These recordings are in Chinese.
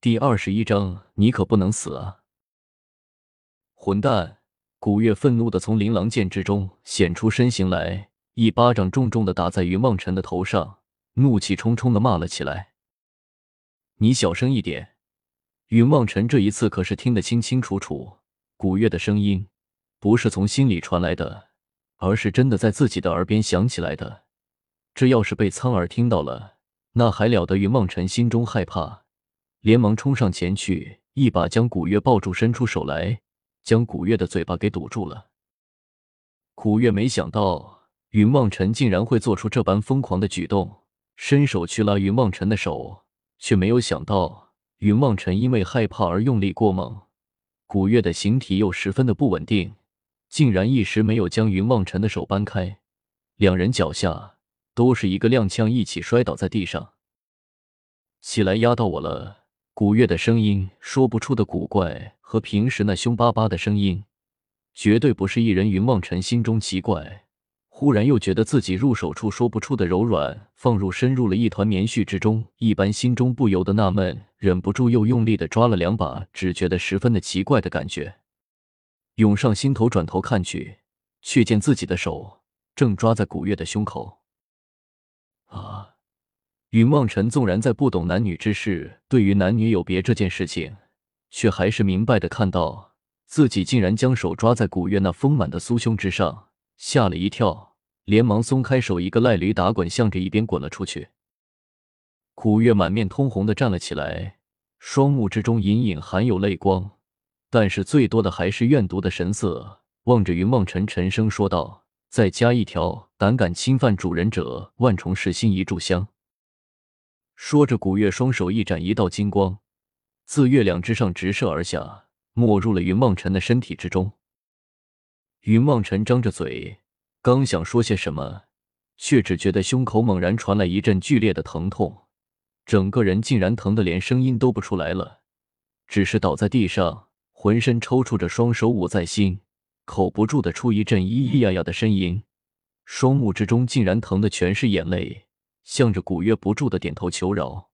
第二十一章，你可不能死啊！混蛋！古月愤怒的从琳琅剑之中显出身形来，一巴掌重重的打在云梦辰的头上，怒气冲冲的骂了起来：“你小声一点！”云梦辰这一次可是听得清清楚楚，古月的声音不是从心里传来的，而是真的在自己的耳边响起来的。这要是被苍耳听到了，那还了得！云梦辰心中害怕。连忙冲上前去，一把将古月抱住，伸出手来，将古月的嘴巴给堵住了。古月没想到云望尘竟然会做出这般疯狂的举动，伸手去拉云望尘的手，却没有想到云望尘因为害怕而用力过猛，古月的形体又十分的不稳定，竟然一时没有将云望尘的手扳开，两人脚下都是一个踉跄，一起摔倒在地上。起来，压到我了。古月的声音说不出的古怪，和平时那凶巴巴的声音，绝对不是一人。云望尘心中奇怪，忽然又觉得自己入手处说不出的柔软，放入深入了一团棉絮之中一般，心中不由得纳闷，忍不住又用力的抓了两把，只觉得十分的奇怪的感觉涌上心头。转头看去，却见自己的手正抓在古月的胸口。云望尘纵然在不懂男女之事，对于男女有别这件事情，却还是明白的看到自己竟然将手抓在古月那丰满的酥胸之上，吓了一跳，连忙松开手，一个赖驴打滚，向着一边滚了出去。古月满面通红的站了起来，双目之中隐隐含有泪光，但是最多的还是怨毒的神色，望着云望尘，沉声说道：“再加一条，胆敢侵犯主人者，万重噬心一炷香。”说着，古月双手一展，一道金光自月亮之上直射而下，没入了云梦尘的身体之中。云梦尘张着嘴，刚想说些什么，却只觉得胸口猛然传来一阵剧烈的疼痛，整个人竟然疼得连声音都不出来了，只是倒在地上，浑身抽搐着，双手捂在心，口不住的出一阵咿咿呀呀的呻吟，双目之中竟然疼的全是眼泪。向着古月不住的点头求饶。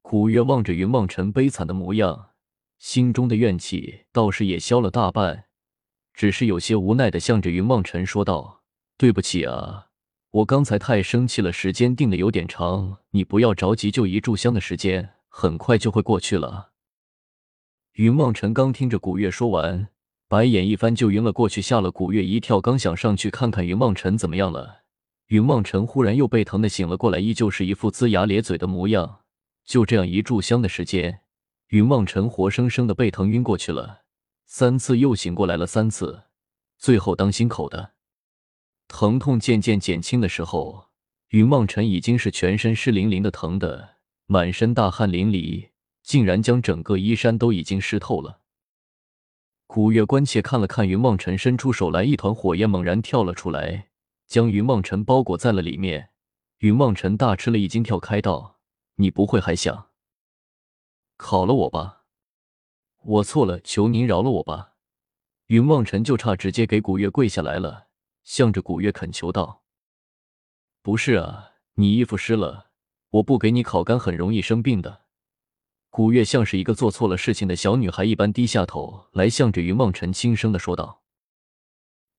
古月望着云望尘悲惨的模样，心中的怨气倒是也消了大半，只是有些无奈的向着云望尘说道：“对不起啊，我刚才太生气了，时间定的有点长，你不要着急，就一炷香的时间，很快就会过去了。”云望尘刚听着古月说完，白眼一翻就晕了过去，吓了古月一跳，刚想上去看看云望尘怎么样了。云望尘忽然又被疼的醒了过来，依旧是一副龇牙咧嘴的模样。就这样一炷香的时间，云望尘活生生的被疼晕过去了三次，又醒过来了三次，最后当心口的疼痛渐渐减轻的时候，云望尘已经是全身湿淋淋的，疼的满身大汗淋漓，竟然将整个衣衫都已经湿透了。古月关切看了看云望尘，伸出手来，一团火焰猛然跳了出来。将云望尘包裹在了里面，云望尘大吃了一惊，跳开道：“你不会还想烤了我吧？我错了，求您饶了我吧！”云望尘就差直接给古月跪下来了，向着古月恳求道：“不是啊，你衣服湿了，我不给你烤干，很容易生病的。”古月像是一个做错了事情的小女孩一般，低下头来，向着云望尘轻声的说道：“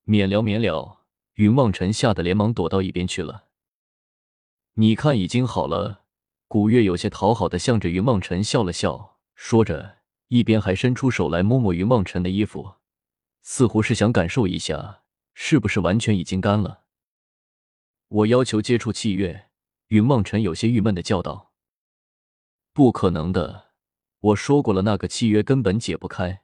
免了，免了。”云望尘吓得连忙躲到一边去了。你看，已经好了。古月有些讨好的向着云望尘笑了笑，说着，一边还伸出手来摸摸云望尘的衣服，似乎是想感受一下是不是完全已经干了。我要求接触契约。云望尘有些郁闷的叫道：“不可能的，我说过了，那个契约根本解不开。”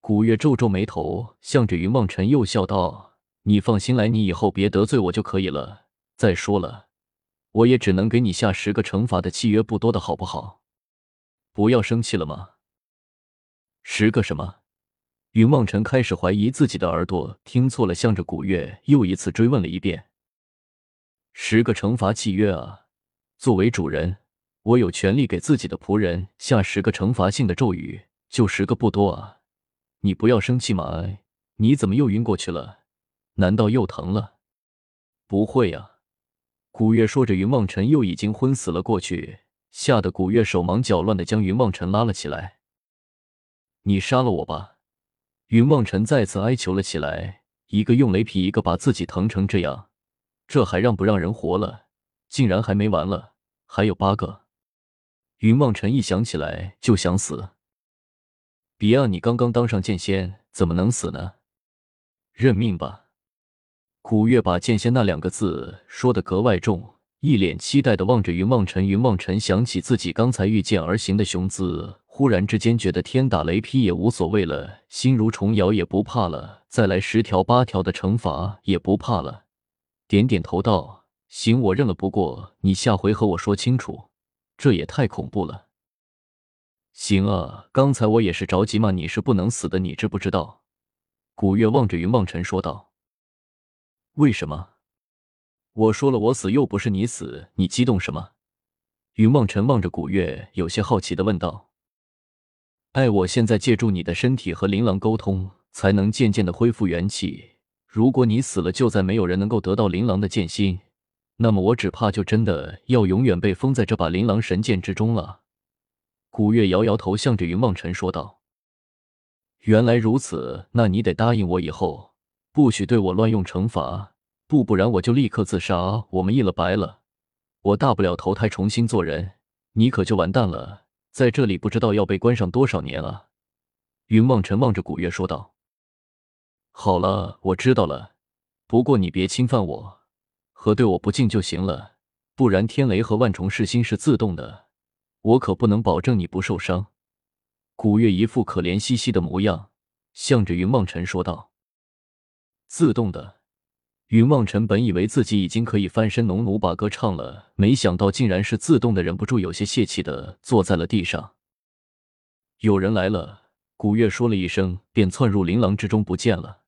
古月皱皱眉头，向着云望尘又笑道。你放心来，你以后别得罪我就可以了。再说了，我也只能给你下十个惩罚的契约不多的好不好？不要生气了吗？十个什么？云望尘开始怀疑自己的耳朵听错了，向着古月又一次追问了一遍。十个惩罚契约啊！作为主人，我有权利给自己的仆人下十个惩罚性的咒语，就十个不多啊！你不要生气嘛！你怎么又晕过去了？难道又疼了？不会呀！古月说着，云望尘又已经昏死了过去，吓得古月手忙脚乱的将云望尘拉了起来。你杀了我吧！云望尘再次哀求了起来。一个用雷劈，一个把自己疼成这样，这还让不让人活了？竟然还没完了，还有八个！云望尘一想起来就想死。别啊，你刚刚当上剑仙，怎么能死呢？认命吧！古月把剑仙那两个字说的格外重。一脸期待的望着云望尘，云望尘想起自己刚才御剑而行的雄姿，忽然之间觉得天打雷劈也无所谓了，心如虫咬也不怕了，再来十条八条的惩罚也不怕了。点点头道：“行，我认了。不过你下回和我说清楚，这也太恐怖了。”行啊，刚才我也是着急嘛，你是不能死的，你知不知道？古月望着云望尘说道：“为什么？”我说了，我死又不是你死，你激动什么？云望尘望着古月，有些好奇的问道：“哎，我现在借助你的身体和琳琅沟通，才能渐渐的恢复元气。如果你死了，就再没有人能够得到琳琅的剑心，那么我只怕就真的要永远被封在这把琳琅神剑之中了。”古月摇摇头，向着云望尘说道：“原来如此，那你得答应我，以后不许对我乱用惩罚。”不，不然我就立刻自杀，我们一了百了。我大不了投胎重新做人，你可就完蛋了，在这里不知道要被关上多少年啊！云望尘望着古月说道：“好了，我知道了，不过你别侵犯我，和对我不敬就行了，不然天雷和万重噬心是自动的，我可不能保证你不受伤。”古月一副可怜兮兮的模样，向着云望尘说道：“自动的。”云望尘本以为自己已经可以翻身农奴把歌唱了，没想到竟然是自动的，忍不住有些泄气的坐在了地上。有人来了，古月说了一声，便窜入琳琅之中不见了。